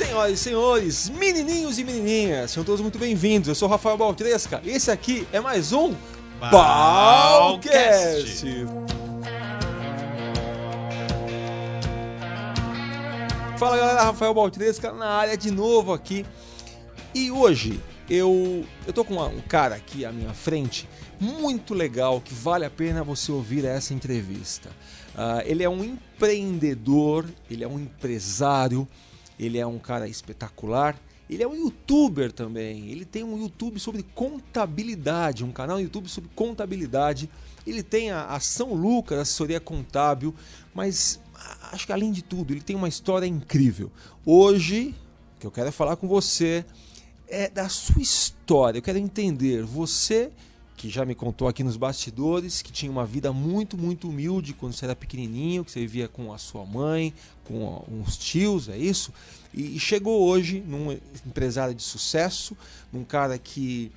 Senhoras e senhores, menininhos e menininhas, sejam todos muito bem-vindos. Eu sou o Rafael Baltresca. Esse aqui é mais um Balcast. Fala galera, Rafael Baltresca na área de novo aqui. E hoje eu eu tô com uma- um cara aqui à minha frente muito legal que vale a pena você ouvir essa entrevista. Ah, ele é um empreendedor, ele é um empresário, ele é um cara espetacular. Ele é um youtuber também. Ele tem um YouTube sobre contabilidade, um canal no YouTube sobre contabilidade. Ele tem a, a São Lucas, assessoria contábil, mas acho que além de tudo, ele tem uma história incrível. Hoje, o que eu quero falar com você é da sua história. Eu quero entender você que já me contou aqui nos bastidores que tinha uma vida muito, muito humilde quando você era pequenininho, que você vivia com a sua mãe, com uns tios, é isso? E, chegou hoje num empresário de sucesso, num cara que,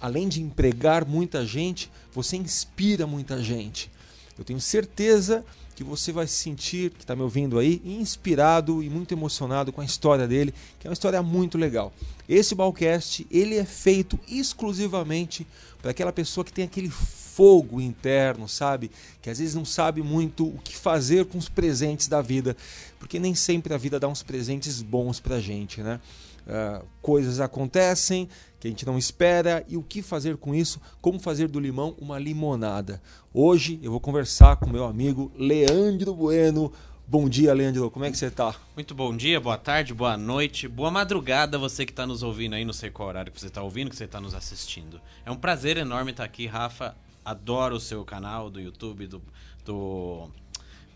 além de empregar muita gente, você inspira muita gente. Eu tenho certeza que você vai se sentir, que está me ouvindo aí, inspirado e muito emocionado com a história dele, que é uma história muito legal. Esse Balcast, ele é feito exclusivamente para aquela pessoa que tem aquele fogo interno, sabe? Que às vezes não sabe muito o que fazer com os presentes da vida, porque nem sempre a vida dá uns presentes bons pra gente, né? Uh, coisas acontecem que a gente não espera e o que fazer com isso? Como fazer do limão uma limonada? Hoje eu vou conversar com meu amigo Leandro Bueno. Bom dia, Leandro. Como é que você tá? Muito bom dia, boa tarde, boa noite, boa madrugada você que está nos ouvindo aí, não sei qual horário que você está ouvindo, que você está nos assistindo. É um prazer enorme estar aqui, Rafa. Adoro o seu canal do YouTube, do, do,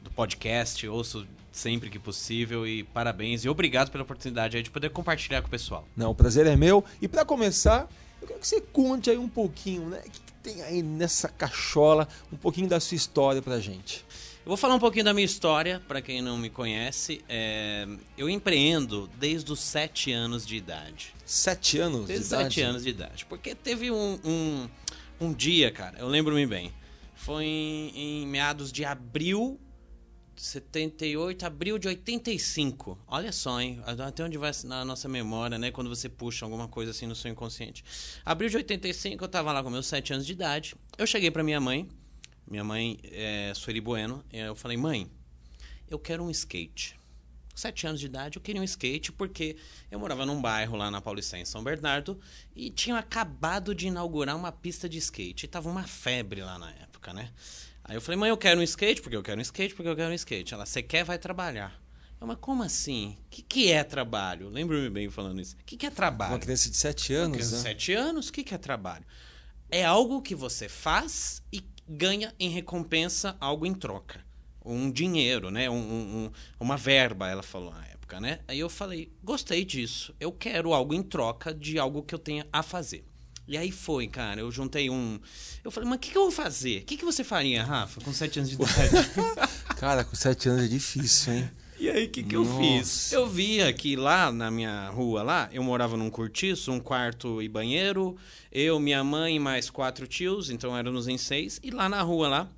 do podcast, ouço sempre que possível e parabéns e obrigado pela oportunidade aí de poder compartilhar com o pessoal. Não, o prazer é meu. E para começar, eu quero que você conte aí um pouquinho, né? O que, que tem aí nessa cachola, um pouquinho da sua história pra gente. Eu vou falar um pouquinho da minha história, para quem não me conhece. É, eu empreendo desde os sete anos de idade. Sete anos Desde de idade? sete anos de idade. Porque teve um, um, um dia, cara, eu lembro-me bem. Foi em, em meados de abril 78, abril de 85. Olha só, hein? Até onde vai na nossa memória, né? Quando você puxa alguma coisa assim no seu inconsciente. Abril de 85, eu tava lá com meus sete anos de idade. Eu cheguei pra minha mãe. Minha mãe é Sueli Bueno. Eu falei, mãe, eu quero um skate. Sete anos de idade, eu queria um skate porque eu morava num bairro lá na Paulicéia, em São Bernardo, e tinham acabado de inaugurar uma pista de skate. E tava uma febre lá na época, né? Aí eu falei, mãe, eu quero um skate, porque eu quero um skate, porque eu quero um skate. Ela, você quer, vai trabalhar. Eu, mas como assim? O que, que é trabalho? Lembro-me bem falando isso. O que, que é trabalho? Uma criança de sete anos, Criança né? de Sete anos, o que, que é trabalho? É algo que você faz e ganha em recompensa algo em troca. Um dinheiro, né? Um- um- uma verba, ela falou na época, né? Aí eu falei, gostei disso. Eu quero algo em troca de algo que eu tenha a fazer. E aí foi, cara. Eu juntei um. Eu falei, mas o que, que eu vou fazer? O que, que você faria, Rafa, com sete anos de idade? Cara, com sete anos é difícil, hein? E aí, o que, que eu fiz? Eu via que lá na minha rua, lá, eu morava num cortiço, um quarto e banheiro. Eu, minha mãe e mais quatro tios, então éramos em seis. E lá na rua, lá,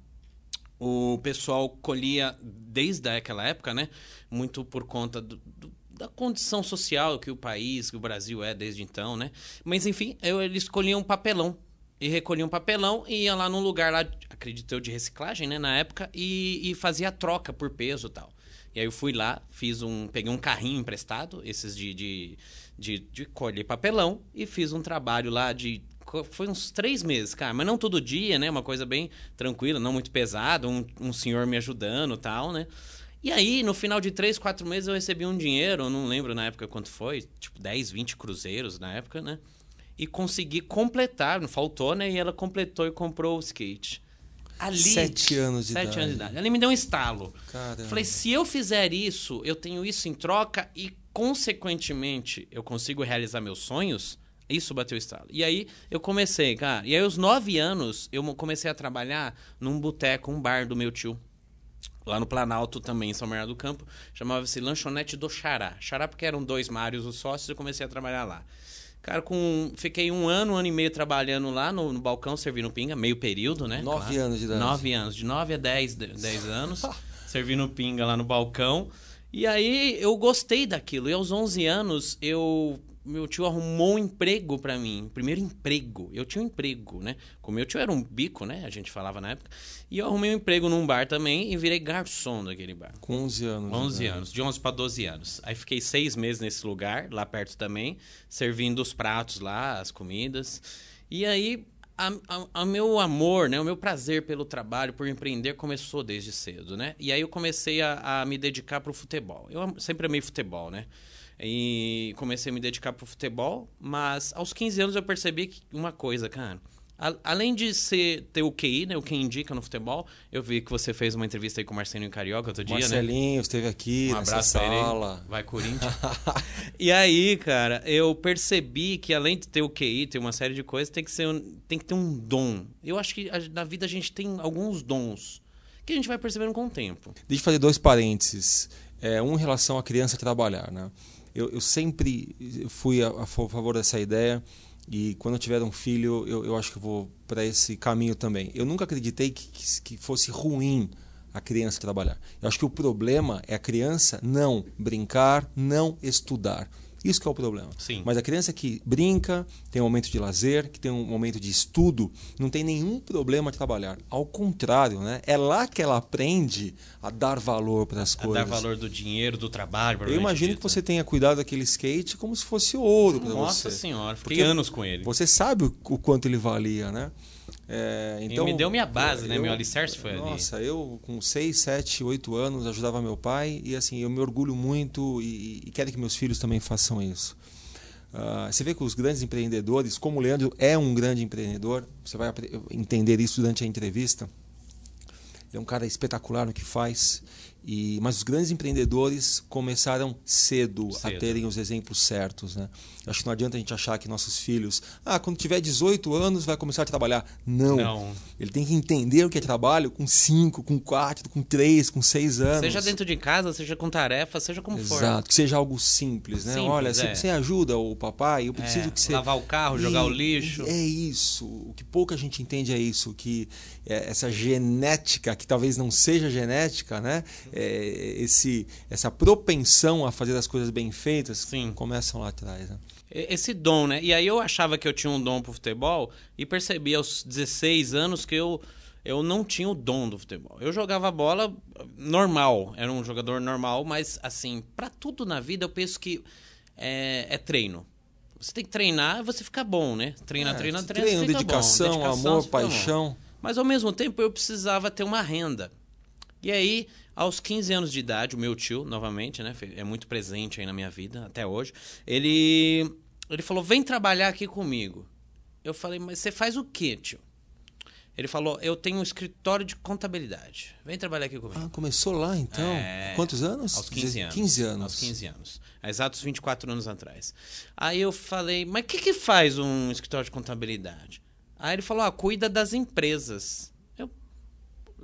o pessoal colhia, desde aquela época, né? Muito por conta do- do- da condição social que o país, que o Brasil é desde então, né? Mas, enfim, eu, eles colhiam papelão. E recolhiam papelão e ia lá num lugar lá, acredito eu, de reciclagem, né? Na época, e, e fazia troca por peso e tal. E aí eu fui lá, fiz um. Peguei um carrinho emprestado, esses de, de, de, de colher papelão, e fiz um trabalho lá de. Foi uns três meses, cara, mas não todo dia, né? Uma coisa bem tranquila, não muito pesada, um, um senhor me ajudando tal, né? E aí, no final de três, quatro meses, eu recebi um dinheiro, eu não lembro na época quanto foi, tipo 10, 20 cruzeiros na época, né? E consegui completar, não faltou, né? E ela completou e comprou o skate. Ali, Sete anos de sete idade. anos de idade. Ali me deu um estalo. Caramba. Falei, se eu fizer isso, eu tenho isso em troca e, consequentemente, eu consigo realizar meus sonhos, isso bateu o estalo. E aí eu comecei, cara. E aí, aos nove anos, eu comecei a trabalhar num boteco, um bar do meu tio. Lá no Planalto também, em São Bernardo do Campo. Chamava-se Lanchonete do Xará. Xará porque eram dois Mários os sócios, eu comecei a trabalhar lá. Cara, com, fiquei um ano, um ano e meio trabalhando lá no, no balcão, servindo pinga, meio período, né? Nove Claro. anos de idade. Nove anos, de nove a dez, de- dez anos, servindo pinga lá no balcão. E aí eu gostei daquilo. E aos 11 anos eu meu tio arrumou um emprego para mim, primeiro emprego. Eu tinha um emprego, né? Com meu tio era um bico, né? A gente falava na época. E eu arrumei um emprego num bar também e virei garçom daquele bar. Com 11 anos. 11 né? anos, de 11 para 12 anos. Aí fiquei seis meses nesse lugar, lá perto também, servindo os pratos lá, as comidas. E aí o meu amor, né, o meu prazer pelo trabalho, por empreender, começou desde cedo, né? E aí eu comecei a, a me dedicar para o futebol. Eu sempre amei futebol, né? E comecei a me dedicar pro futebol, mas aos 15 anos eu percebi que uma coisa, cara. além de ser, ter o QI, né, o que indica no futebol, eu vi que você fez uma entrevista aí com o Marcelinho Carioca outro dia, Marcelinho, né? Marcelinho esteve aqui um nessa sala. Vai Corinthians. e aí, cara, eu percebi que além de ter o QI, ter uma série de coisas, tem que, ser tem que ter um dom. Eu acho que na vida a gente tem alguns dons que a gente vai percebendo com o tempo. Deixa eu fazer dois parênteses. É, um em relação à criança trabalhar, né? Eu, eu sempre fui a, a, favor dessa ideia e quando eu tiver um filho, eu, eu acho que vou para esse caminho também. Eu nunca acreditei que, que, que fosse ruim a criança trabalhar. Eu acho que o problema é a criança não brincar, não estudar. Isso que é o problema. Sim. Mas a criança que brinca, tem um momento de lazer, que tem um momento de estudo, não tem nenhum problema de trabalhar. Ao contrário, né? é lá que ela aprende a dar valor para as coisas. A dar valor do dinheiro, do trabalho. Eu imagino dito. que você tenha cuidado daquele skate como se fosse ouro para você. Nossa senhora, fiquei Porque anos com ele. Você sabe o quanto ele valia, né? É, então, e me deu minha base, né? Meu alicerce foi nossa, ali. Nossa, eu com 6, 7, 8 anos ajudava meu pai e assim, eu me orgulho muito e, e quero que meus filhos também façam isso. Uh, você vê que os grandes empreendedores, como o Leandro é um grande empreendedor, você vai entender isso durante a entrevista. Ele é um cara espetacular no que faz e, mas os grandes empreendedores começaram cedo, cedo, a terem os exemplos certos. Né? Acho que não adianta a gente achar que nossos filhos, ah, quando tiver 18 anos vai começar a trabalhar. Não. não. Ele tem que entender o que é trabalho com 5, com 4, com 3, com 6 anos. Seja dentro de casa, seja com tarefa, seja como Exato, for. Exato, que seja algo simples. Né? Simples, Olha, é. você ajuda o papai, eu preciso é, que você. Lavar o carro, jogar o lixo. É isso. O que pouca gente entende é isso, que é essa genética, que talvez não seja genética, né? É, esse, essa propensão a fazer as coisas bem feitas Sim. começam lá atrás. Né? Esse dom, né? E aí eu achava que eu tinha um dom pro futebol e percebi aos 16 anos que eu, eu não tinha o dom do futebol. Eu jogava bola normal, era um jogador normal, mas assim, para tudo na vida eu penso que é, é treino. Você tem que treinar, você fica bom, né? Treina, é, treina, treina. Treino, dedicação, dedicação, amor, paixão. Bom. Mas ao mesmo tempo eu precisava ter uma renda. E aí, aos 15 anos de idade, o meu tio, novamente, né, é muito presente aí na minha vida até hoje, ele ele falou: "Vem trabalhar aqui comigo". Eu falei: "Mas você faz o quê, tio?" Ele falou: Eu tenho um escritório de contabilidade. Vem trabalhar aqui comigo. Ah, começou lá então? É... Quantos anos? Aos 15 anos. 15 anos. Aos 15 anos. Há exatos 24 anos atrás. Aí eu falei: Mas o que, que faz um escritório de contabilidade? Aí ele falou: Ah, cuida das empresas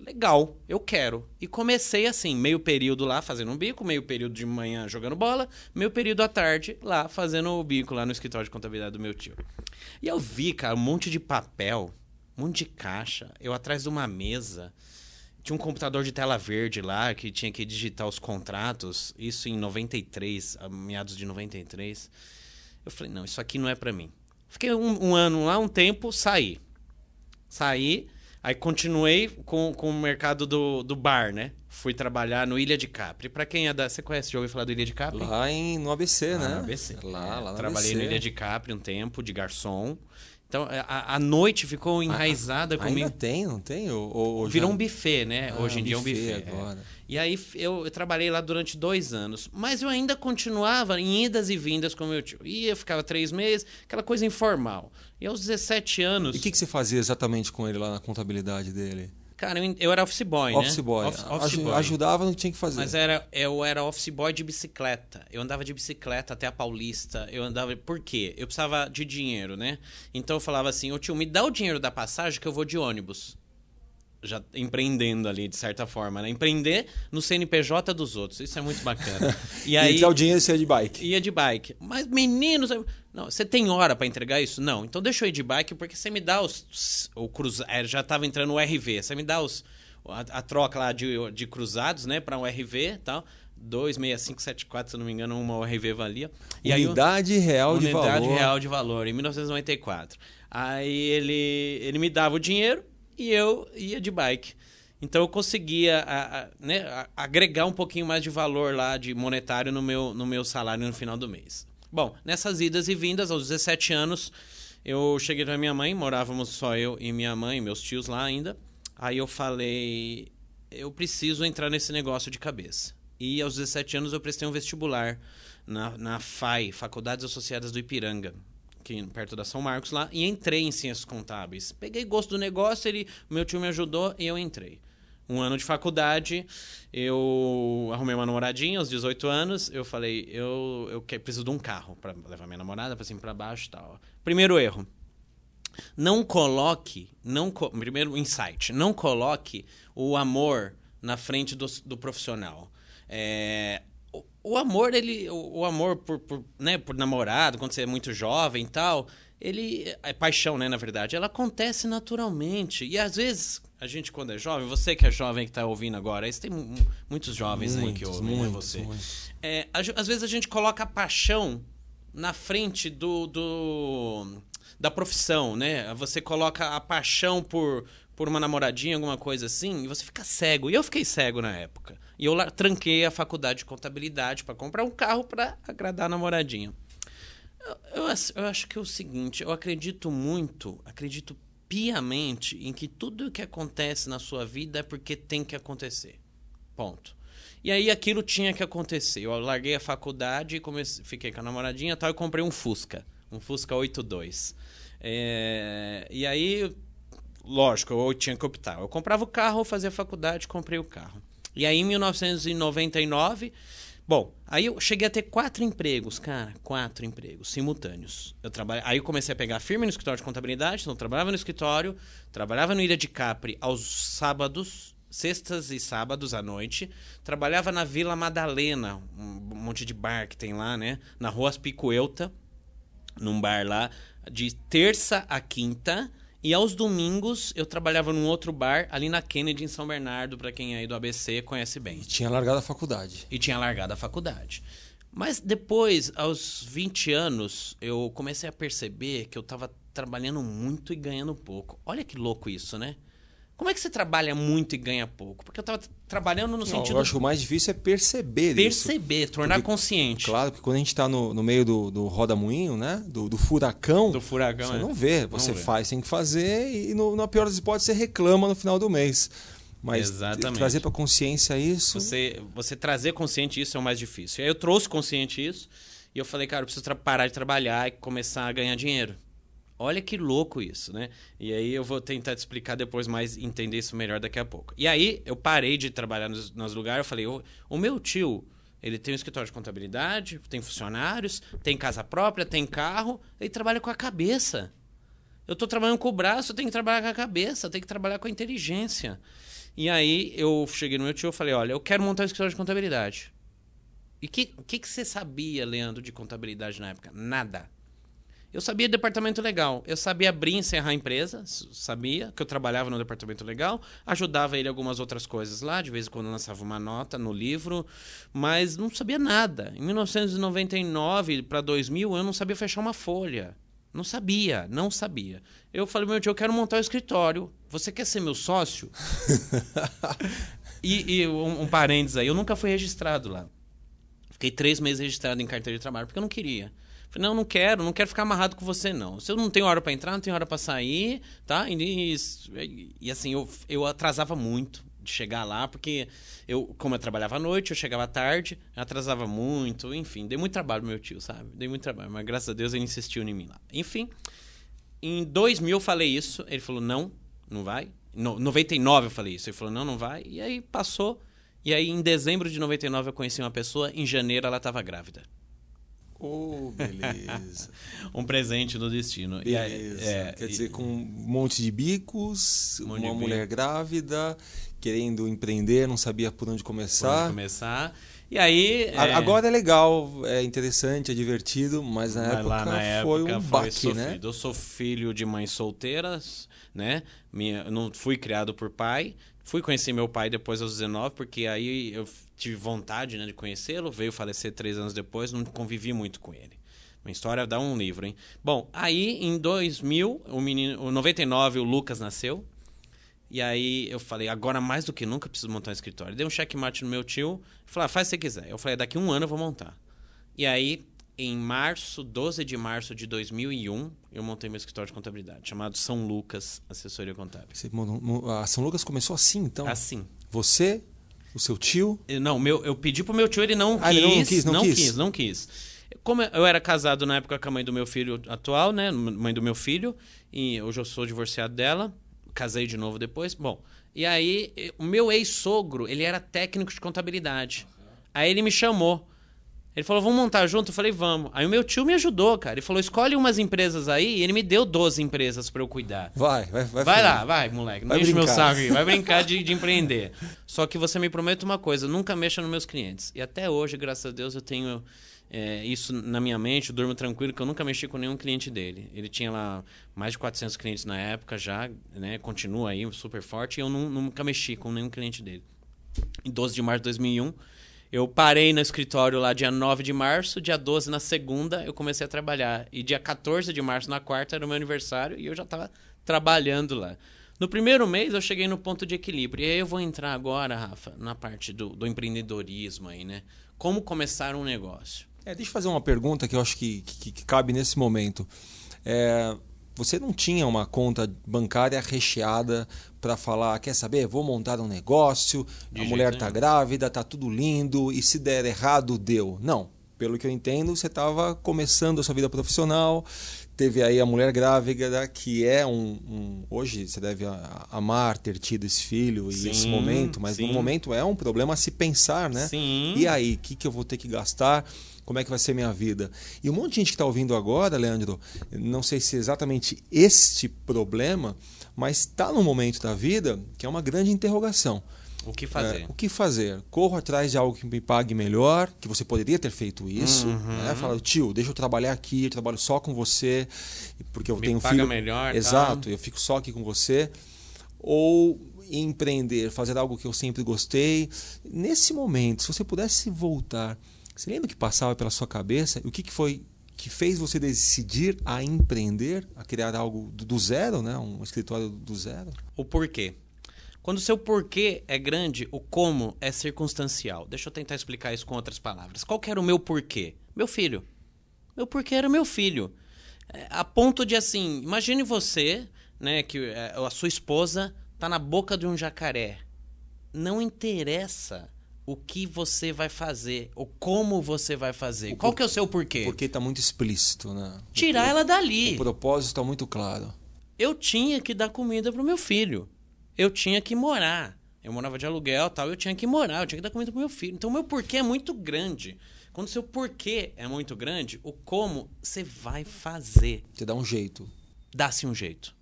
legal, eu quero. E comecei assim, meio período lá fazendo um bico, meio período de manhã jogando bola, meio período à tarde lá fazendo o bico lá no escritório de contabilidade do meu tio. E eu vi, cara, um monte de papel, um monte de caixa, eu atrás de uma mesa. Tinha um computador de tela verde lá que tinha que digitar os contratos, isso em 93, meados de 93. Eu falei, não, isso aqui não é para mim. Fiquei um, um ano lá, um tempo, saí. Saí, Aí continuei com, com o mercado do, do bar, né? Fui trabalhar no Ilha de Capri. Para quem é da. Você conhece, já ouviu falar do Ilha de Capri? Lá em, no ABC, lá né? No ABC. Lá, lá no Trabalhei ABC. no Ilha de Capri um tempo, de garçom. Então, é, a, a noite ficou enraizada ah, comigo. Ainda tem, não tem? Ou, ou Virou já... um buffet, né? Ah, Hoje em um dia é um buffet buffet. Agora. É. E aí eu, eu, trabalhei lá durante dois anos. Mas eu ainda continuava em idas e vindas com meu tio. Ia, ficava três meses, aquela coisa informal. E aos 17 anos. E o que, que você fazia exatamente com ele lá na contabilidade dele? Cara, eu, era office boy, office né? Boy. Office, office boy. Ajudava, não tinha que fazer. Mas era, eu era office boy de bicicleta. Eu andava de bicicleta até a Paulista. Eu andava. Por quê? Eu precisava de dinheiro, né? Então eu falava assim: Ô tio, me dá o dinheiro da passagem que eu vou de ônibus. Já empreendendo ali, de certa forma, né? Empreender no CNPJ dos outros. Isso é muito bacana. E aí. E o dinheiro você ia de bike. Ia de bike. Mas, meninos. Não, você tem hora para entregar isso? Não. Então deixa eu ir de bike, porque você me dá os. O cruz, já tava entrando o RV. Você me dá os a, a troca lá de, de cruzados, né, para um RV e tal. 26574, se não me engano, uma RV valia. E unidade aí, real de valor. Unidade real de valor, em 1994. Aí ele, ele me dava o dinheiro e eu ia de bike. Então eu conseguia a, a, né, a, agregar um pouquinho mais de valor lá de monetário no meu, no meu salário no final do mês. Bom, nessas idas e vindas, aos 17 anos, eu cheguei para minha mãe, morávamos só eu e minha mãe, meus tios lá ainda. Aí eu falei, eu preciso entrar nesse negócio de cabeça. E aos 17 anos eu prestei um vestibular na, na FAI, Faculdades Associadas do Ipiranga, aqui perto da São Marcos lá, e entrei em ciências contábeis. Peguei gosto do negócio, ele, meu tio me ajudou e eu entrei um ano de faculdade, eu arrumei uma namoradinha aos 18 anos, eu falei, eu, eu preciso de um carro para levar minha namorada para cima para baixo e tal. Primeiro erro. Não coloque, não primeiro insight, não coloque o amor na frente do, do profissional. É, o, amor, ele, o, o amor por, por, né, por namorado, quando você é muito jovem e tal, ele é paixão, né, na verdade, ela acontece naturalmente. E às vezes a gente quando é jovem, você que é jovem que está ouvindo agora, aí tem muitos jovens muitos, aí que ouvem né, muitos, você. É, às vezes a gente coloca a paixão na frente do, do da profissão, né? Você coloca a paixão por por uma namoradinha, alguma coisa assim, e você fica cego. E eu fiquei cego na época. E eu tranquei a faculdade de contabilidade para comprar um carro para agradar a namoradinha. Eu, eu, eu acho que é o seguinte, eu acredito muito, acredito piamente em que tudo o que acontece na sua vida é porque tem que acontecer. Ponto. E aí aquilo tinha que acontecer. Eu larguei a faculdade, comecei, fiquei com a namoradinha e tal, e comprei um Fusca. Um Fusca 82. É, e aí, lógico, eu tinha que optar. Eu comprava o carro, fazia faculdade, comprei o carro. E aí, em 1999, Bom, aí eu cheguei a ter quatro empregos, cara, quatro empregos simultâneos. Eu trabalhei, aí eu comecei a pegar firme no escritório de contabilidade, então eu trabalhava no escritório, trabalhava no Ilha de Capri aos sábados, sextas e sábados à noite, trabalhava na Vila Madalena, um monte de bar que tem lá, né, na Rua Aspicuelta, num bar lá, de terça a quinta, e aos domingos eu trabalhava num outro bar ali na Kennedy, em São Bernardo, para quem é aí do ABC conhece bem. E tinha largado a faculdade. E tinha largado a faculdade. Mas depois, aos 20 anos, eu comecei a perceber que eu estava trabalhando muito e ganhando pouco. Olha que louco isso, né? Como é que você trabalha muito e ganha pouco? Porque eu estava trabalhando no não, sentido. Eu acho que o mais difícil é perceber, perceber, isso. tornar porque, consciente. Claro, porque quando a gente está no, no meio do, do roda-moinho, né? Do, do, furacão. Do furacão. Você é. não vê. Você não faz, tem que fazer e no, na pior das hipóteses você reclama no final do mês. Mas Exatamente. trazer para consciência isso. Você, você trazer consciente isso é o mais difícil. E aí eu trouxe consciente isso e eu falei, cara, eu preciso parar de trabalhar e começar a ganhar dinheiro. Olha que louco isso, né? E aí eu vou tentar te explicar depois mais, entender isso melhor daqui a pouco. E aí eu parei de trabalhar nos, nos lugares, eu falei, o, o meu tio, ele tem um escritório de contabilidade, tem funcionários, tem casa própria, tem carro, ele trabalha com a cabeça. Eu estou trabalhando com o braço, eu tenho que trabalhar com a cabeça, eu tenho que trabalhar com a inteligência. E aí eu cheguei no meu tio e falei, olha, eu quero montar um escritório de contabilidade. E o que, que, que você sabia, Leandro, de contabilidade na época? Nada. Eu sabia departamento legal. Eu sabia abrir e encerrar a empresa, sabia que eu trabalhava no departamento legal, ajudava ele algumas outras coisas lá, de vez em quando lançava uma nota no livro, mas não sabia nada. Em 1999 para 2000 eu não sabia fechar uma folha. Não sabia, não sabia. Eu falei, meu tio, eu quero montar um escritório. Você quer ser meu sócio? e, e um, um parênteses aí, eu nunca fui registrado lá. Fiquei três meses registrado em carteira de trabalho porque eu não queria. Falei, não, não quero, não quero ficar amarrado com você, não. Se eu não tenho hora para entrar, não tenho hora para sair, tá? E, e, e, assim, eu, eu atrasava muito de chegar lá, porque eu, como eu trabalhava à noite, eu chegava tarde, eu atrasava muito, enfim, dei muito trabalho pro meu tio, sabe? Dei muito trabalho, mas graças a Deus ele insistiu em mim lá. Enfim, em 2000 eu falei isso, ele falou, não, não vai. No 99 eu falei isso, ele falou, não, não vai. E aí passou, e aí em dezembro de 99 eu conheci uma pessoa, em janeiro ela estava grávida. Oh, beleza. um presente do destino. Beleza. É, Quer dizer, com um monte de bicos, um uma de mulher bico. grávida, querendo empreender, não sabia por onde começar. Por onde começar. E aí. É... Agora é legal, é interessante, é divertido, mas na, mas época, lá, na época foi um foi baque, né? Eu sou filho de mães solteiras, né? Minha, não fui criado por pai, Fui conhecer meu pai depois aos 19, porque aí eu tive vontade né, de conhecê-lo. Veio falecer três anos depois, não convivi muito com ele. Uma história dá um livro, hein? Bom, aí em 2000, o menino, o 99, o Lucas nasceu. E aí eu falei, agora mais do que nunca preciso montar um escritório. Dei um checkmate no meu tio, falei, ah, faz se você quiser. Eu falei, daqui um ano eu vou montar. E aí, em março, 12 de março de 2001, eu montei meu escritório de contabilidade, chamado São Lucas Assessoria Contábil. Você, a São Lucas começou assim, então? Assim. Você, o seu tio? Não, meu, eu pedi pro meu tio, ele não, ah, quis, ele não quis. Não, não quis, quis, não quis. Como eu era casado na época com a mãe do meu filho atual, né? Mãe do meu filho, e hoje eu sou divorciado dela, casei de novo depois. Bom, e aí o meu ex-sogro, ele era técnico de contabilidade. Aí ele me chamou. Ele falou, vamos montar junto? Eu falei, vamos. Aí o meu tio me ajudou, cara. Ele falou, escolhe umas empresas aí. E ele me deu 12 empresas para eu cuidar. Vai, vai, vai. Vai lá, vai, moleque. Não vai enche brincar. meu saco Vai brincar de, de empreender. Só que você me promete uma coisa, nunca mexa nos meus clientes. E até hoje, graças a Deus, eu tenho é, isso na minha mente, eu durmo tranquilo, que eu nunca mexi com nenhum cliente dele. Ele tinha lá mais de 400 clientes na época já, né? Continua aí super forte, e eu não, nunca mexi com nenhum cliente dele. Em 12 de março de 2001, eu parei no escritório lá dia 9 de março, dia 12 na segunda eu comecei a trabalhar. E dia 14 de março, na quarta, era o meu aniversário e eu já estava trabalhando lá. No primeiro mês eu cheguei no ponto de equilíbrio. E aí eu vou entrar agora, Rafa, na parte do, do empreendedorismo aí, né? Como começar um negócio. É, deixa eu fazer uma pergunta que eu acho que, que, que cabe nesse momento. É, você não tinha uma conta bancária recheada para falar, quer saber, vou montar um negócio, De a mulher está grávida, tá tudo lindo e se der errado, deu. Não. Pelo que eu entendo, você estava começando a sua vida profissional, teve aí a mulher grávida, que é um. um hoje você deve amar ter tido esse filho e sim, esse momento, mas sim. no momento é um problema a se pensar, né? Sim. E aí, o que, que eu vou ter que gastar? como é que vai ser minha vida. E um monte de gente que está ouvindo agora, Leandro, não sei se é exatamente este problema, mas está num momento da vida que é uma grande interrogação. O que fazer? É, o que fazer? Corro atrás de algo que me pague melhor, que você poderia ter feito isso. Uhum. Né? Fala, tio, deixa eu trabalhar aqui, eu trabalho só com você, porque eu me tenho paga filho. melhor. Exato, tá? eu fico só aqui com você. Ou empreender, fazer algo que eu sempre gostei. Nesse momento, se você pudesse voltar você lembra que passava pela sua cabeça? O que, que foi que fez você decidir a empreender, a criar algo do zero, né? um escritório do zero? O porquê. Quando o seu porquê é grande, o como é circunstancial. Deixa eu tentar explicar isso com outras palavras. Qual era o meu porquê? Meu filho. Meu porquê era meu filho. É, a ponto de assim, imagine você, né, que é, a sua esposa está na boca de um jacaré. Não interessa o que você vai fazer, ou como você vai fazer. O Qual por... que é o seu porquê? Porque está muito explícito, né? Tirar ela dali. O propósito está muito claro. Eu tinha que dar comida pro meu filho. Eu tinha que morar. Eu morava de aluguel tal, eu tinha que morar, eu tinha que dar comida pro meu filho. Então, o meu porquê é muito grande. Quando o seu porquê é muito grande, o como você vai fazer. Você dá um jeito. Dá-se um jeito.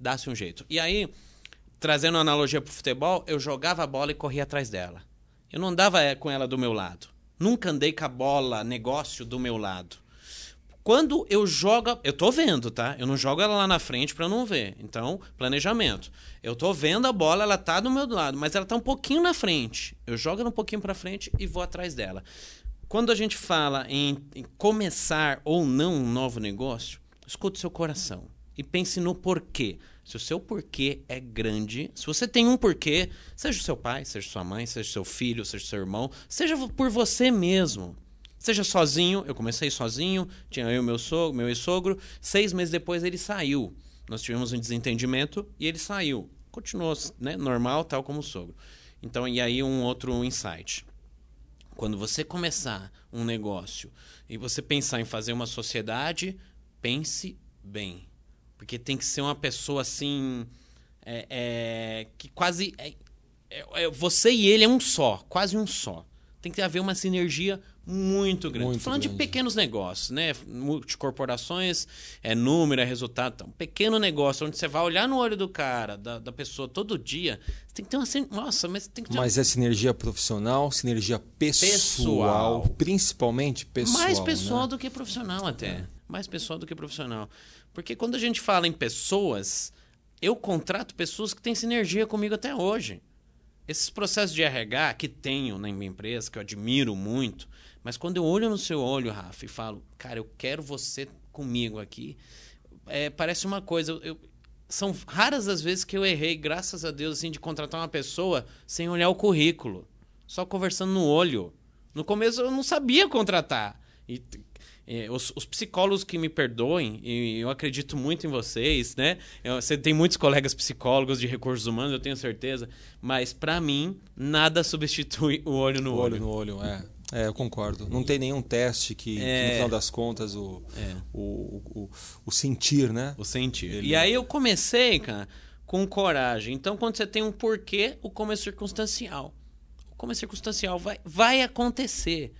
Dá-se um jeito. E aí, trazendo uma analogia pro futebol, eu jogava a bola e corria atrás dela. Eu não andava eh, com ela do meu lado. Nunca andei com a bola, negócio do meu lado. Quando eu jogo, eu tô vendo, tá? Eu não jogo ela lá na frente para não ver. Então, planejamento. Eu tô vendo a bola, ela tá do meu lado, mas ela tá um pouquinho na frente. Eu jogo ela um pouquinho para frente e vou atrás dela. Quando a gente fala em, em começar ou não um novo negócio, escute seu coração e pense no porquê. Se o seu porquê é grande, se você tem um porquê, seja o seu pai, seja sua mãe, seja seu filho, seja seu irmão, seja por você mesmo. Seja sozinho, eu comecei sozinho, tinha eu e meu sogro, meu ex-sogro, seis meses depois ele saiu. Nós tivemos um desentendimento e ele saiu. Continuou né, normal, tal como o sogro. Então, e aí um outro insight. Quando você começar um negócio e você pensar em fazer uma sociedade, pense bem porque tem que ser uma pessoa assim. É, é, que quase. É, é, é, você e ele é um só, quase um só. Tem que haver uma sinergia muito grande. Muito Falando grande. de pequenos negócios, né? Multicorporações, é número, é resultado. Então, pequeno negócio, onde você vai olhar no olho do cara, da, da pessoa, todo dia, você tem que ter uma. Nossa, mas tem que ter Mas é sinergia profissional, sinergia pessoal, pessoal. principalmente pessoal. Mais pessoal né? do que profissional, até. É. Mais pessoal do que profissional. Porque quando a gente fala em pessoas, eu contrato pessoas que têm sinergia comigo até hoje. esses processos de RH que tenho na minha empresa, que eu admiro muito, mas quando eu olho no seu olho, Rafa, e falo, cara, eu quero você comigo aqui, é, parece uma coisa. Eu, são raras as vezes que eu errei, graças a Deus, assim, de contratar uma pessoa sem olhar o currículo, só conversando no olho. No começo eu não sabia contratar. E é, os, os, psicólogos que me perdoem, e eu acredito muito em vocês, né? Eu, você tem muitos colegas psicólogos de recursos humanos, eu tenho certeza. Mas, para mim, nada substitui o olho no o olho. olho no olho, é. É, eu concordo. Não tem nenhum teste que, é... que no final das contas, o, é. o, o, o, sentir, né? O sentir. Ele... E aí eu comecei, cara, com coragem. Então, quando você tem um porquê, o como é circunstancial. O como é circunstancial vai, vai acontecer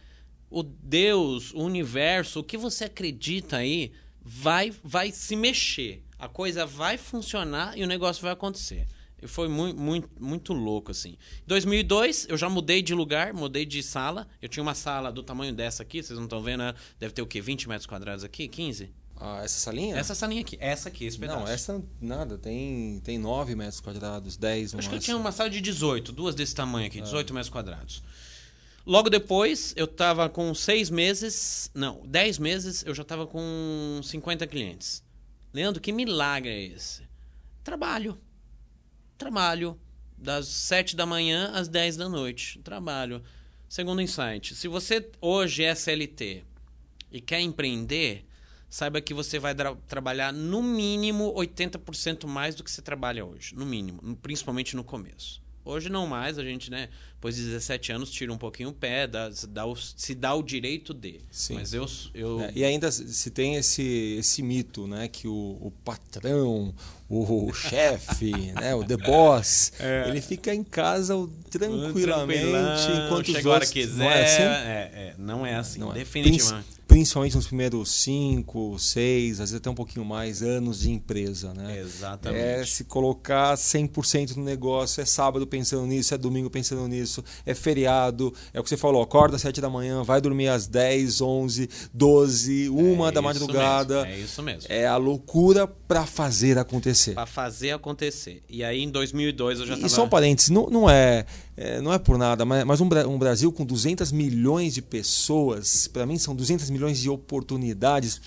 o Deus, o universo, o que você acredita aí, vai, vai se mexer. A coisa vai funcionar e o negócio vai acontecer. E foi muito, muito, muito louco, assim. Em 2002, eu já mudei de lugar, mudei de sala. Eu tinha uma sala do tamanho dessa aqui, vocês não estão vendo, né? Deve ter o quê? 20 metros quadrados aqui? 15? Ah, essa salinha? Essa salinha aqui. Essa aqui, esse pedaço. Não, essa nada. Tem, tem 9 metros quadrados, 10 Acho que eu tinha uma sala de 18, duas desse tamanho aqui, 18 ah. metros quadrados. Logo depois, eu estava com seis meses, não, dez meses, eu já estava com 50 clientes. Leandro, que milagre é esse? Trabalho. Trabalho. Das sete da manhã às dez da noite. Trabalho. Segundo insight, se você hoje é CLT e quer empreender, saiba que você vai trabalhar no mínimo 80% mais do que você trabalha hoje. No mínimo. Principalmente no começo. Hoje não mais, a gente, né, depois de 17 anos, tira um pouquinho o pé, dá, dá o, se dá o direito de. Sim. Mas eu. eu... É, e ainda se tem esse, esse mito, né, que o, o patrão, o, chefe, né, o the boss, é. ele fica em casa tranquilamente enquanto os outros. Quiser, não é assim? É, é, não é assim, não é. definitivamente principalmente nos primeiros cinco, seis, às vezes até um pouquinho mais anos de empresa, né? Exatamente. É se colocar 100% no negócio, é sábado pensando nisso, é domingo pensando nisso, é feriado, é o que você falou, acorda às 7 da manhã, vai dormir às 10, 11, 12, 1 é da madrugada. Mesmo, é isso mesmo. É a loucura para fazer acontecer. Para fazer acontecer. E aí em 2002 eu já E tava... só um parênteses, não, não é é, não é por nada, mas, mas um, um, Brasil com 200 milhões de pessoas, para mim são 200 milhões de oportunidades.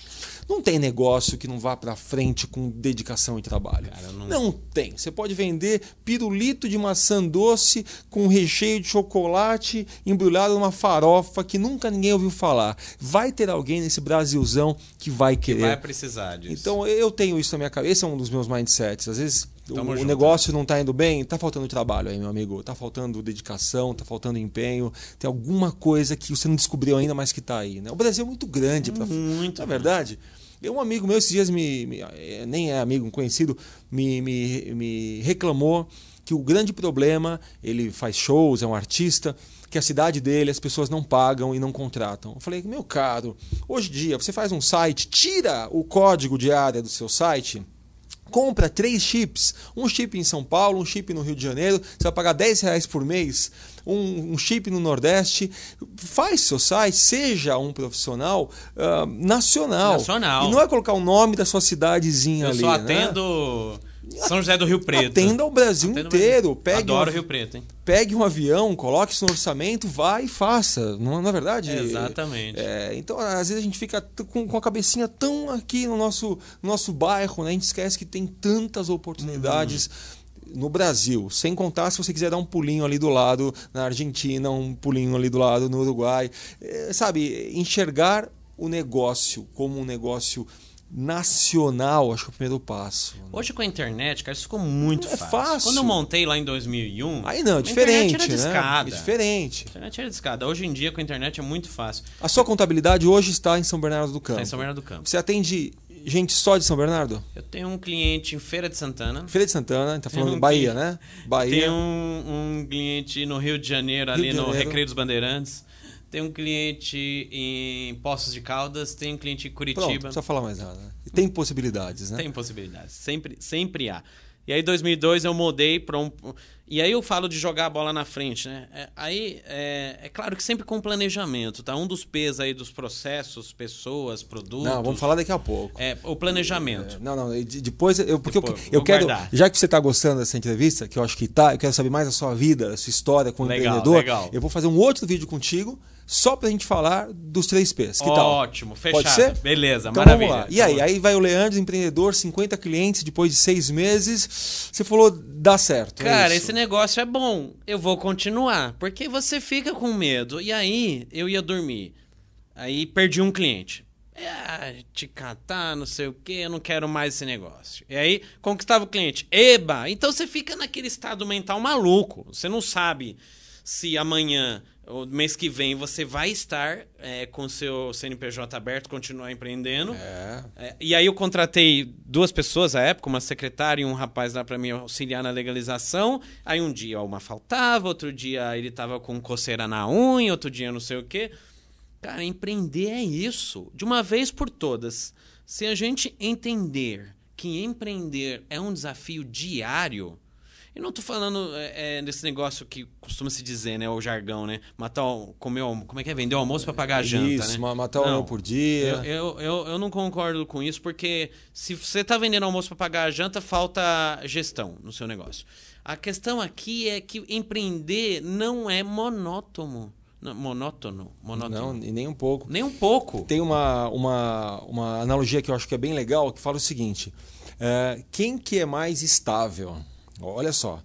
Não tem negócio que não vá para frente com dedicação e trabalho. Cara, não... não... tem. Você pode vender pirulito de maçã doce com recheio de chocolate embrulhado numa farofa que nunca ninguém ouviu falar. Vai ter alguém nesse Brasilzão que vai querer. Que vai precisar disso. Então eu tenho isso na minha cabeça, esse é um dos meus mindsets. Às vezes o, o, negócio não está indo bem, está faltando trabalho aí, meu amigo. Está faltando dedicação, está faltando empenho. Tem alguma coisa que você não descobriu ainda, mas que está aí. Né? O Brasil é muito grande. Pra... Muito. Na é verdade. Um amigo meu esses dias me, me é, nem é amigo, um conhecido, me, me, me reclamou que o grande problema, ele faz shows, é um artista, que a cidade dele as pessoas não pagam e não contratam. Eu falei, meu caro, hoje em dia você faz um site, tira o código de área do seu site compra três chips, um chip em São Paulo, um chip no Rio de Janeiro, você vai pagar 10 reais por mês, um, um chip no Nordeste, faz seu site, seja um profissional uh, nacional. Nacional. E não é colocar o nome da sua cidadezinha Eu ali. Eu só né? atendo... Né? São José do Rio Preto. Atenda o Brasil Atenda inteiro. Pegue Adoro um, Rio Preto, hein? Pegue um avião, coloque isso no orçamento, vá e faça. Não, na é verdade. Exatamente. É, então, às vezes a gente fica com, com a cabecinha tão aqui no nosso, no nosso bairro, né? A gente esquece que tem tantas oportunidades. Uhum no Brasil, sem contar se você quiser dar um pulinho ali do lado na Argentina, um pulinho ali do lado no Uruguai, é, sabe, enxergar o negócio como um negócio nacional, acho que é o primeiro passo. Né? Hoje com a internet, cara, isso ficou muito é fácil. fácil. Quando eu montei lá em 2001, aí não, diferente, era né? É diferente. A internet era discada. Hoje em dia com a internet é muito fácil. A sua contabilidade hoje está em São Bernardo do Campo. Está em São Bernardo do Campo. Você atende gente só de São Bernardo? Eu tenho um cliente em Feira de Santana. Feira de Santana, tá falando um Bahia, cliente, né? Bahia. Tem um, um, cliente no Rio de Janeiro, Rio ali de no Janeiro. Recreio dos Bandeirantes. Tem um cliente em Poços de Caldas, tem um cliente em Curitiba. Pronto, não precisa falar mais nada. Tem possibilidades, né? Tem possibilidades, sempre, sempre há. E aí, em 2002, eu mudei para um. E aí eu falo de jogar a bola na frente, né? É, aí é, é, claro que sempre com planejamento, tá? Um dos P's aí dos processos, pessoas, produtos. Não, vamos falar daqui a pouco. É, o planejamento. É, não, não, depois eu porque depois, eu, eu quero, guardar. já que você está gostando dessa entrevista, que eu acho que tá, eu quero saber mais da sua vida, da sua história como legal, empreendedor. Legal. Eu vou fazer um outro vídeo contigo só pra gente falar dos três P's. Que tal? Ótimo, fechado. Pode ser? Beleza, então, maravilha. Vamos lá. E aí? Aí vai o Leandro, empreendedor, 50 clientes depois de seis meses. Você falou, dá certo. É Cara, é esse negócio é bom. Eu vou continuar. Porque você fica com medo. E aí, eu ia dormir. Aí perdi um cliente. É, te catar, não sei o que, eu não quero mais esse negócio. E aí, conquistava o cliente. Eba! Então você fica naquele estado mental maluco. Você não sabe se amanhã o mês que vem você vai estar é, com seu CNPJ aberto, continuar empreendendo. É. É, e aí eu contratei duas pessoas à época, uma secretária e um rapaz lá para me auxiliar na legalização. Aí um dia uma faltava, outro dia ele tava com coceira na unha, outro dia não sei o quê. Cara, empreender é isso, de uma vez por todas. Se a gente entender que empreender é um desafio diário, e não tô falando é, é, desse negócio que costuma se dizer, né? O jargão, né? Matar, comer, como é que é? Vender o almoço para pagar a janta, isso, né? matar um não, por dia. Eu, eu, eu, eu, não concordo com isso, porque se você tá vendendo almoço para pagar a janta, falta gestão no seu negócio. A questão aqui é que empreender não é monótono. Não, monótono, monótono. Não, nem um pouco. Nem um pouco. Tem uma, uma, uma analogia que eu acho que é bem legal, que fala o seguinte. É, quem que é mais estável? Olha só,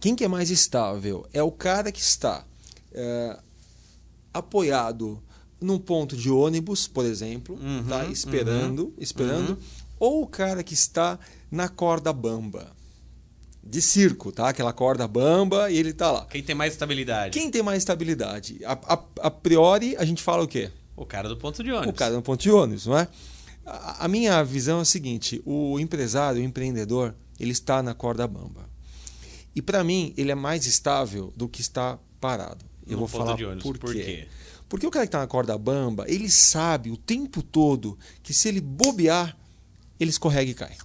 quem que é mais estável é o cara que está é, apoiado num ponto de ônibus, por exemplo, uhum, tá esperando, uhum, esperando, uhum. ou o cara que está na corda bamba de circo, tá? Aquela corda bamba e ele tá lá. Quem tem mais estabilidade? Quem tem mais estabilidade? A, a, a priori, a gente fala o quê? O cara do ponto de ônibus. O cara do ponto de ônibus, não é? A, a minha visão é a seguinte: o empresário, o empreendedor, ele está na corda bamba. E para mim, ele é mais estável do que está parado. Eu no vou falar por quê. por quê. Porque o cara que está na corda bamba, ele sabe o tempo todo que se ele bobear, ele escorrega e cai.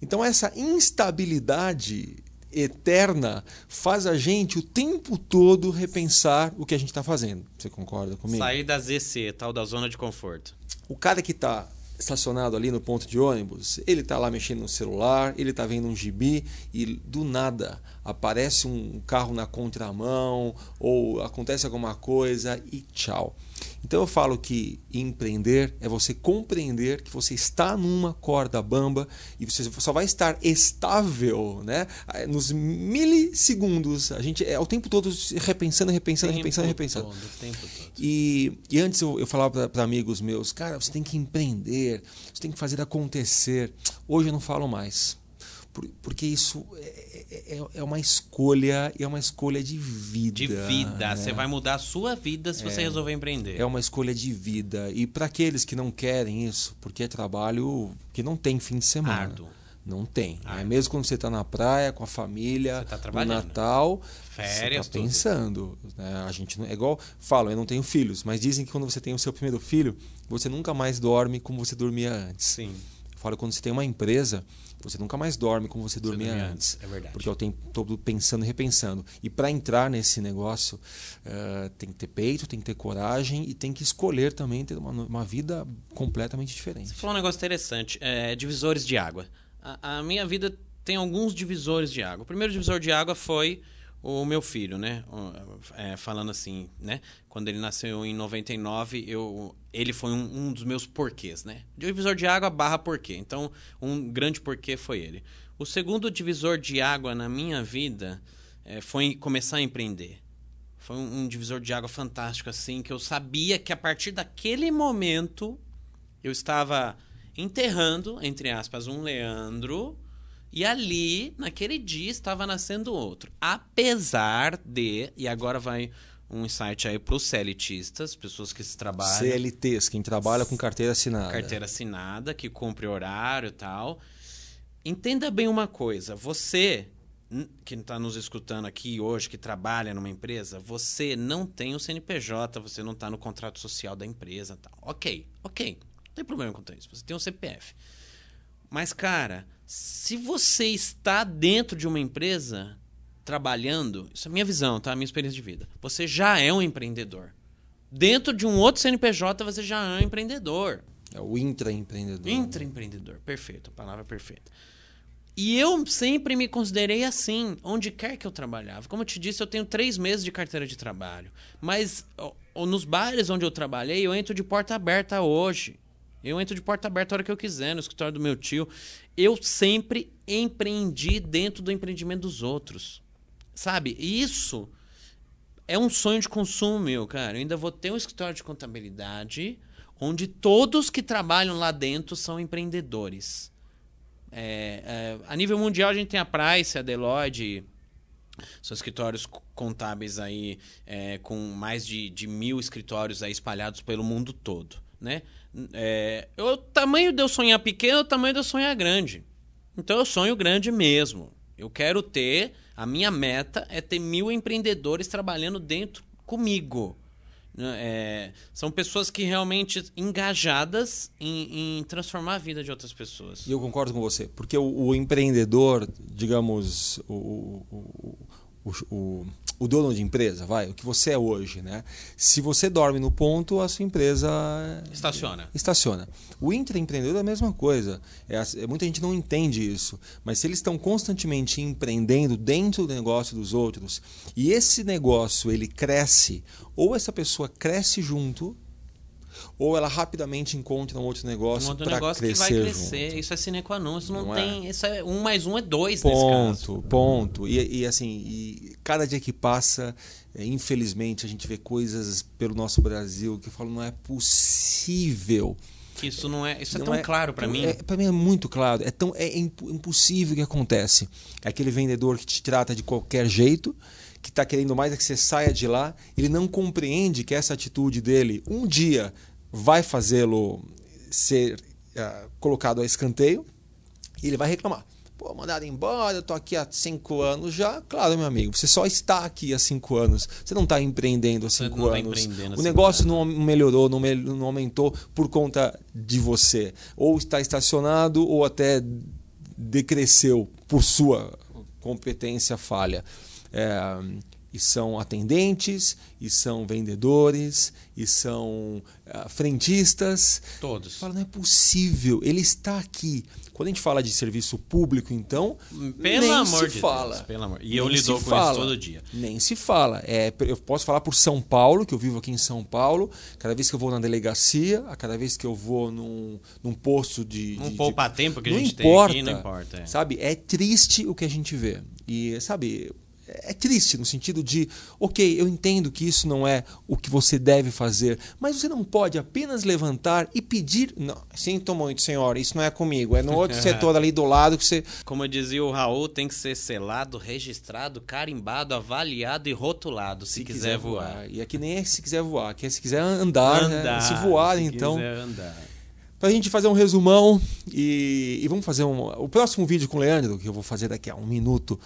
Então essa instabilidade eterna faz a gente o tempo todo repensar o que a gente está fazendo. Você concorda comigo? Sair da ZC, tal da zona de conforto. O cara que está estacionado ali no ponto de ônibus, ele está lá mexendo no celular, ele está vendo um gibi e do nada aparece um carro na contramão ou acontece alguma coisa e tchau. Então eu falo que empreender é você compreender que você está numa corda bamba e você só vai estar estável, né? Nos milissegundos. A gente é o tempo todo repensando, repensando, tempo repensando, repensando. Todo, tempo todo. E, e antes eu, eu falava para amigos meus, cara, você tem que empreender, você tem que fazer acontecer. Hoje eu não falo mais porque isso é, é, é, é, uma escolha e é uma escolha de vida. De vida. Né? Você vai mudar a sua vida se é, você resolver empreender. É uma escolha de vida. E para aqueles que não querem isso, porque é trabalho que não tem fim de semana. Árduo. Não tem. É mesmo quando você está na praia, com a família, tá no Natal, Férias, você está pensando. Né? A gente é igual falam, eu não tenho filhos, mas dizem que quando você tem o seu primeiro filho, você nunca mais dorme como você dormia antes. Sim. Eu falo quando você tem uma empresa, você nunca mais dorme como você dormia você antes. antes. É verdade. Porque eu tenho todo pensando e repensando. E para entrar nesse negócio, uh, tem que ter peito, tem que ter coragem e tem que escolher também ter uma, uma vida completamente diferente. Você falou um negócio interessante: é, divisores de água. A, a minha vida tem alguns divisores de água. O primeiro divisor de água foi o meu filho, né? É, falando assim, né? Quando ele nasceu em 99, eu, ele foi um, um, dos meus porquês, né? Divisor de água barra porquê. Então, um grande porquê foi ele. O segundo divisor de água na minha vida é, foi começar a empreender. Foi um, um divisor de água fantástico, assim, que eu sabia que a partir daquele momento eu estava enterrando, entre aspas, um Leandro e ali, naquele dia, estava nascendo outro. Apesar de, e agora vai um insight aí para os CLTistas, pessoas que se trabalham. CLTs, quem trabalha com carteira assinada. Carteira assinada, que cumpre horário e tal. Entenda bem uma coisa: você, que está nos escutando aqui hoje, que trabalha numa empresa, você não tem o CNPJ, você não está no contrato social da empresa tal. Ok, ok. Não tem problema com isso. Você tem o CPF. Mas, cara se você está dentro de uma empresa, trabalhando, isso é minha visão, tá? Minha experiência de vida. Você já é um empreendedor. Dentro de um outro CNPJ, você já é um empreendedor. É o intraempreendedor. Intraempreendedor, perfeito, a palavra perfeita. E eu sempre me considerei assim, onde quer que eu trabalhava. Como eu te disse, eu tenho três meses de carteira de trabalho. Mas ó, nos bares onde eu trabalhei, eu entro de porta aberta hoje. Eu entro de porta aberta a hora que eu quiser, no escritório do meu tio. Eu sempre empreendi dentro do empreendimento dos outros. Sabe? Isso é um sonho de consumo meu, cara. Eu ainda vou ter um escritório de contabilidade onde todos que trabalham lá dentro são empreendedores. É, é, a nível mundial, a gente tem a Price, a Deloitte, são escritórios contábeis aí é, com mais de, de, mil escritórios aí espalhados pelo mundo todo, né? É, o tamanho de eu sonhar pequeno, o tamanho de eu sonhar grande. Então eu sonho grande mesmo. Eu quero ter, a minha meta é ter mil empreendedores trabalhando dentro comigo. Né? É, são pessoas que realmente engajadas em, em, transformar a vida de outras pessoas. E eu concordo com você, porque o, o empreendedor, digamos, o, o, o, o, dono de empresa, vai, o que você é hoje, né? Se você dorme no ponto, a sua empresa estaciona. Estaciona. O intraempreendedor é a mesma coisa. É, muita gente não entende isso, mas se eles estão constantemente empreendendo dentro do negócio dos outros e esse negócio ele cresce, ou essa pessoa cresce junto ou ela rapidamente encontra um outro negócio um para crescer que vai crescer. Junto. Isso é sine qua non. Isso não, não é? tem. É? Isso é um mais um é dois ponto, Ponto. E, e assim, e cada dia que passa, é, infelizmente, a gente vê coisas pelo nosso Brasil que eu falo, não é possível. Isso não é, isso é não é tão é, claro para mim. É, para mim é muito claro. É tão é impossível que acontece. É aquele vendedor que te trata de qualquer jeito que está querendo mais é que você saia de lá, ele não compreende que essa atitude dele um dia vai fazê-lo ser uh, colocado a escanteio e ele vai reclamar. Pô, mandado embora, eu tô aqui há cinco anos já. Claro, meu amigo, você só está aqui há cinco anos. Você não está empreendendo há cinco tá anos. Tá o negócio não melhorou, não, não aumentou por conta de você. Ou está estacionado, ou até decresceu por sua competência falha. É, e são atendentes, e são vendedores, e são uh, frentistas. Todos. Fala, não é possível, ele está aqui. Quando a gente fala de serviço público, então, pelo nem amor se de fala. Deus, pelo amor. E eu lido com fala, isso todo dia. Nem se fala. É, eu posso falar por São Paulo, que eu vivo aqui em São Paulo. Cada vez que eu vou na delegacia, a cada vez que eu vou num, num posto de. Um de, poupa-tempo que a gente importa, tem aqui, não importa. É. Sabe? É triste o que a gente vê. E, sabe, é triste no sentido de, ok, eu entendo que isso não é o que você deve fazer, mas você não pode apenas levantar e pedir. Não, sinto muito, senhora, isso não é comigo, é no outro setor ali do lado que você. Como dizia o Raul, tem que ser selado, registrado, carimbado, avaliado e rotulado se, se quiser, quiser voar. voar. E aqui nem é se quiser voar, aqui é se quiser andar, né? andar né? se voar, se então. Quiser andar para a gente fazer um resumão e, e, vamos fazer um, o próximo vídeo com o Leandro, que eu vou fazer daqui a um minuto,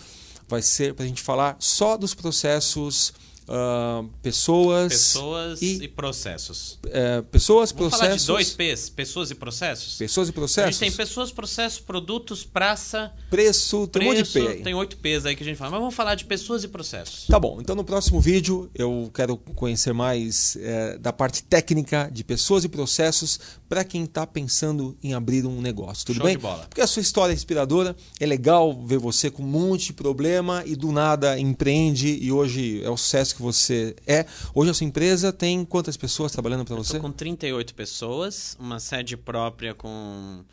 vai ser para a gente falar só dos processos Uh, pessoas, pessoas e, e processos. É, pessoas, Vamos processos. Falar de dois P's, pessoas e processos. Pessoas e processos. A gente tem pessoas, processos, produtos, praça, preço, tem preço, um monte de P. Aí. Tem oito P's aí que a gente fala, mas vamos falar de pessoas e processos. Tá bom. Então no próximo vídeo eu quero conhecer mais é, da parte técnica de pessoas e processos para quem está pensando em abrir um negócio. Tudo Show bem? De bola. Porque a sua história é inspiradora. É legal ver você com um monte de problema e do nada empreende e hoje é o sucesso que você é. Hoje a sua empresa tem quantas pessoas trabalhando para você? com 38 pessoas, uma sede própria com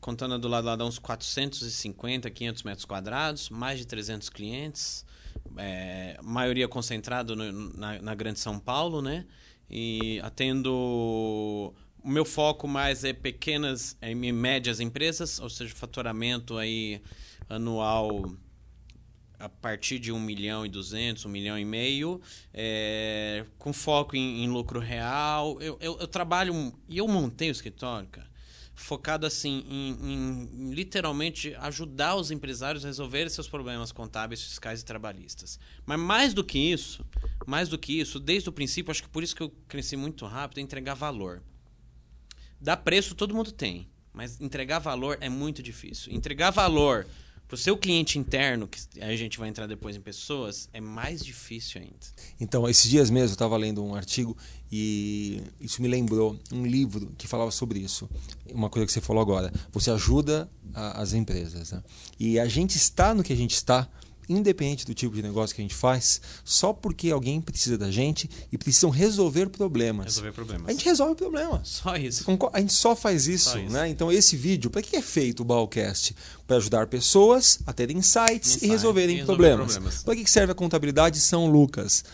contando do lado lá dá uns 450, 500 metros quadrados, mais de 300 clientes, é, maioria concentrado no, na, na Grande São Paulo, né? E atendo o meu foco mais é pequenas e é, médias empresas, ou seja, faturamento aí anual a partir de 1 milhão e 200, 1 milhão e meio, é, com foco em, em lucro real. Eu, eu, eu, trabalho, e eu montei o escritório, cara, focado assim em, em, literalmente ajudar os empresários a resolverem seus problemas contábeis, fiscais e trabalhistas. Mas mais do que isso, mais do que isso, desde o princípio, acho que por isso que eu cresci muito rápido, é entregar valor. Dar preço todo mundo tem, mas entregar valor é muito difícil. Entregar valor Pro seu cliente interno, que a gente vai entrar depois em pessoas, é mais difícil ainda. Então, esses dias mesmo eu estava lendo um artigo e isso me lembrou um livro que falava sobre isso. Uma coisa que você falou agora. Você ajuda a, as empresas. Né? E a gente está no que a gente está independente do tipo de negócio que a gente faz, só porque alguém precisa da gente e precisam resolver problemas. Resolver problemas. A gente resolve problemas. Só isso. A gente só faz isso, Só isso. né? Então esse vídeo, para que é feito o Balcast? Para ajudar pessoas a terem insights Insight, e resolverem e resolver problemas. problemas. Para que serve a contabilidade São Lucas?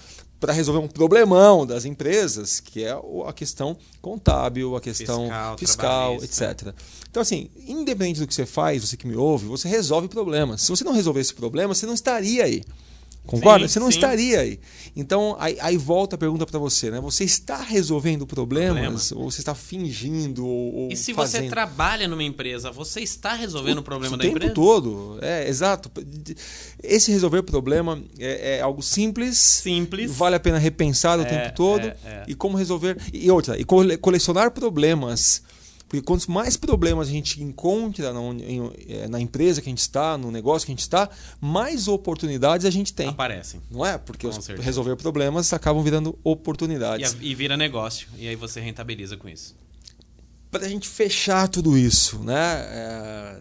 Para resolver um problemão das empresas, que é a questão contábil, a questão Fiscal, fiscal, etc. Então, assim, independente do que você faz, você que me ouve, você resolve problemas. Se você não resolver esse problema, você não estaria aí. Concorda? Sim, você não sim. estaria aí. Então, aí, aí volta a pergunta para você, né? Você está resolvendo problemas ou você está fingindo ou, ou E se fazendo? você trabalha numa empresa, você está resolvendo o problema o da tempo empresa? todo. É, exato. Esse resolver problema é, é algo simples. Simples. Vale a pena repensar o É, tempo todo. é, é. E como resolver. E outra, e cole- colecionar problemas. Porque quanto mais problemas a gente encontra na, eh, na empresa que a gente está, no negócio que a gente está, mais oportunidades a gente tem. Aparecem. Não é? Porque resolver problemas acabam virando E, oportunidades. a- e vira negócio. E aí você rentabiliza com isso. Para a gente fechar tudo isso, né? É,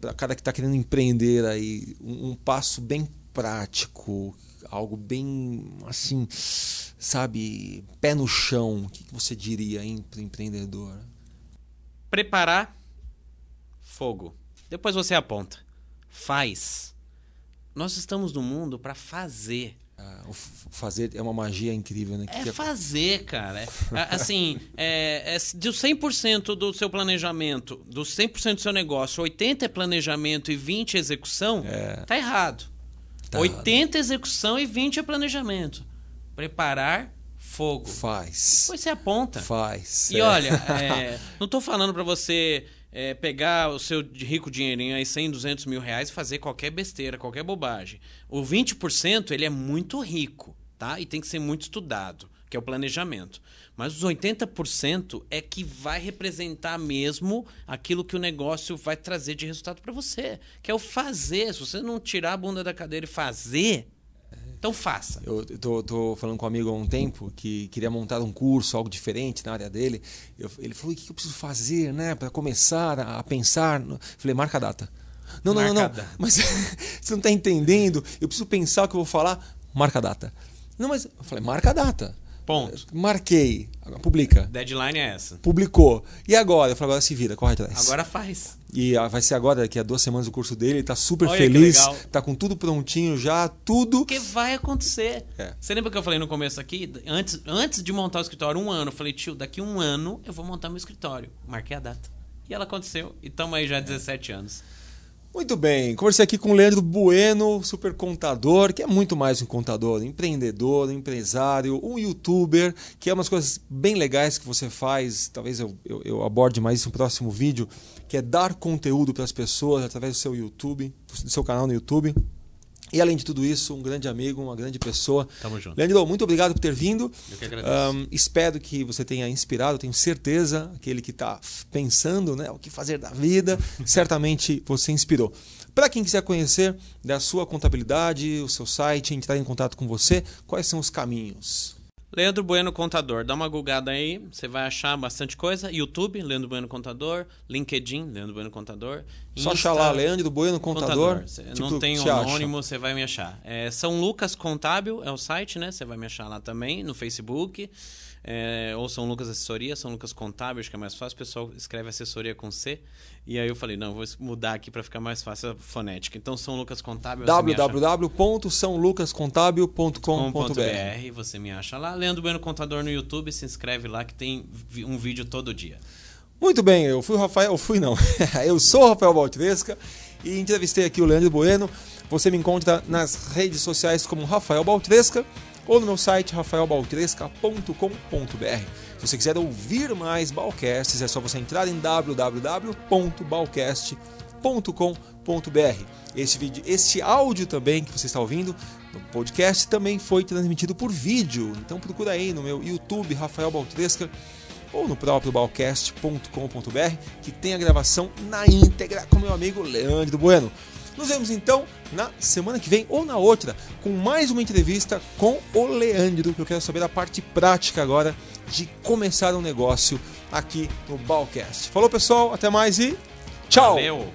para cada que está querendo empreender aí, um, um passo bem prático, algo bem assim, sabe, pé no chão. O que você diria para empreendedor? Preparar fogo. Depois você aponta. Faz. Nós estamos no mundo para fazer. Ah, fazer é uma magia incrível, né? É Que- fazer, cara. É, assim, é, é, de 100% do seu planejamento, do 100% do seu negócio, 80% é planejamento e 20% é execução, tá errado. Tá 80% é execução e 20% é planejamento. Preparar fogo. faz. Depois você aponta. Faz. E É. olha, é, não tô falando pra você é, pegar o seu rico dinheirinho aí, 100, 200 mil reais e fazer qualquer besteira, qualquer bobagem. O 20% ele é muito rico, tá? E tem que ser muito estudado, que é o planejamento. Mas os 80% é que vai representar mesmo aquilo que o negócio vai trazer de resultado pra você, que é o fazer. Se você não tirar a bunda da cadeira e fazer, então faça. Eu eu tô, tô falando com um amigo há um tempo que queria montar um curso, algo diferente na área dele. Eu- ele falou: o que eu preciso fazer, né, para começar a, a pensar? no-" Falei: marca a data. Não, não, não, Marca não. data. Mas você não está entendendo. Eu preciso pensar o que eu vou falar. Marca a data. Não, mas eu falei: marca a data. Ponto. Marquei. Publica. Deadline é essa. Publicou. E agora? Eu falei: agora se vira, corre atrás. Agora faz. E ah, vai ser agora, daqui a duas semanas, o curso dele. Ele tá super Olha que feliz. Tá com tudo prontinho já, tudo. Porque vai acontecer. É. Você lembra que eu falei no começo aqui? Antes, antes de montar o escritório, um ano, eu falei, tio, daqui um ano eu vou montar meu escritório. Marquei a data. E ela aconteceu. E estamos aí já há 17 anos. Muito bem, conversei aqui com o Leandro Bueno, super contador, que é muito mais um contador, empreendedor, empresário, um youtuber, que é umas coisas bem legais que você faz, talvez eu, eu, eu aborde mais isso no próximo vídeo, que é dar conteúdo para as pessoas através do seu YouTube, do seu canal no YouTube. E além de tudo isso, um grande amigo, uma grande pessoa. Tamo junto. Leandro, muito obrigado por ter vindo. Eu que agradeço. Ahn, espero que você tenha inspirado, tenho certeza, aquele que está pensando né, o que fazer da vida, certamente você inspirou. Para quem quiser conhecer da sua contabilidade, o seu site, entrar em contato com você, quais são os caminhos? Leandro Bueno Contador, dá uma googada aí, você vai achar bastante coisa. YouTube, Leandro Bueno Contador. LinkedIn, Leandro Bueno Contador. Só Insta- achar lá, Leandro Bueno, contador. Cê tipo, não tem anônimo, você vai me achar. É, São Lucas Contábil é o site, né? Você vai me achar lá também, no Facebook. É, ou São Lucas Assessoria, São Lucas Contábil, acho que é mais fácil. O pessoal escreve assessoria com C. E aí eu falei, não, vou mudar aqui para ficar mais fácil a fonética. Então, São Lucas Contábil. www.saolucascontábil.com.br Você me acha lá. Leandro Bueno Contador no YouTube, se inscreve lá que tem um vídeo todo dia. Muito bem, eu fui o Rafael, eu fui não, eu sou o Rafael Baltresca e entrevistei aqui o Leandro Bueno. Você me encontra nas redes sociais como Rafael Baltresca ou no meu site rafaelbaltresca.com.br. Se você quiser ouvir mais Balcasts, é só você entrar em www.balcast.com.br. Este vídeo, este áudio também que você está ouvindo no podcast também foi transmitido por vídeo. Então procura aí no meu YouTube Rafael Baltresca ou no próprio balcast.com.br, que tem a gravação na íntegra com meu amigo Leandro Bueno. Nos vemos então na semana que vem ou na outra com mais uma entrevista com o Leandro, que eu quero saber a parte prática agora de começar um negócio aqui no Balcast. Falou pessoal, até mais e tchau! Valeu!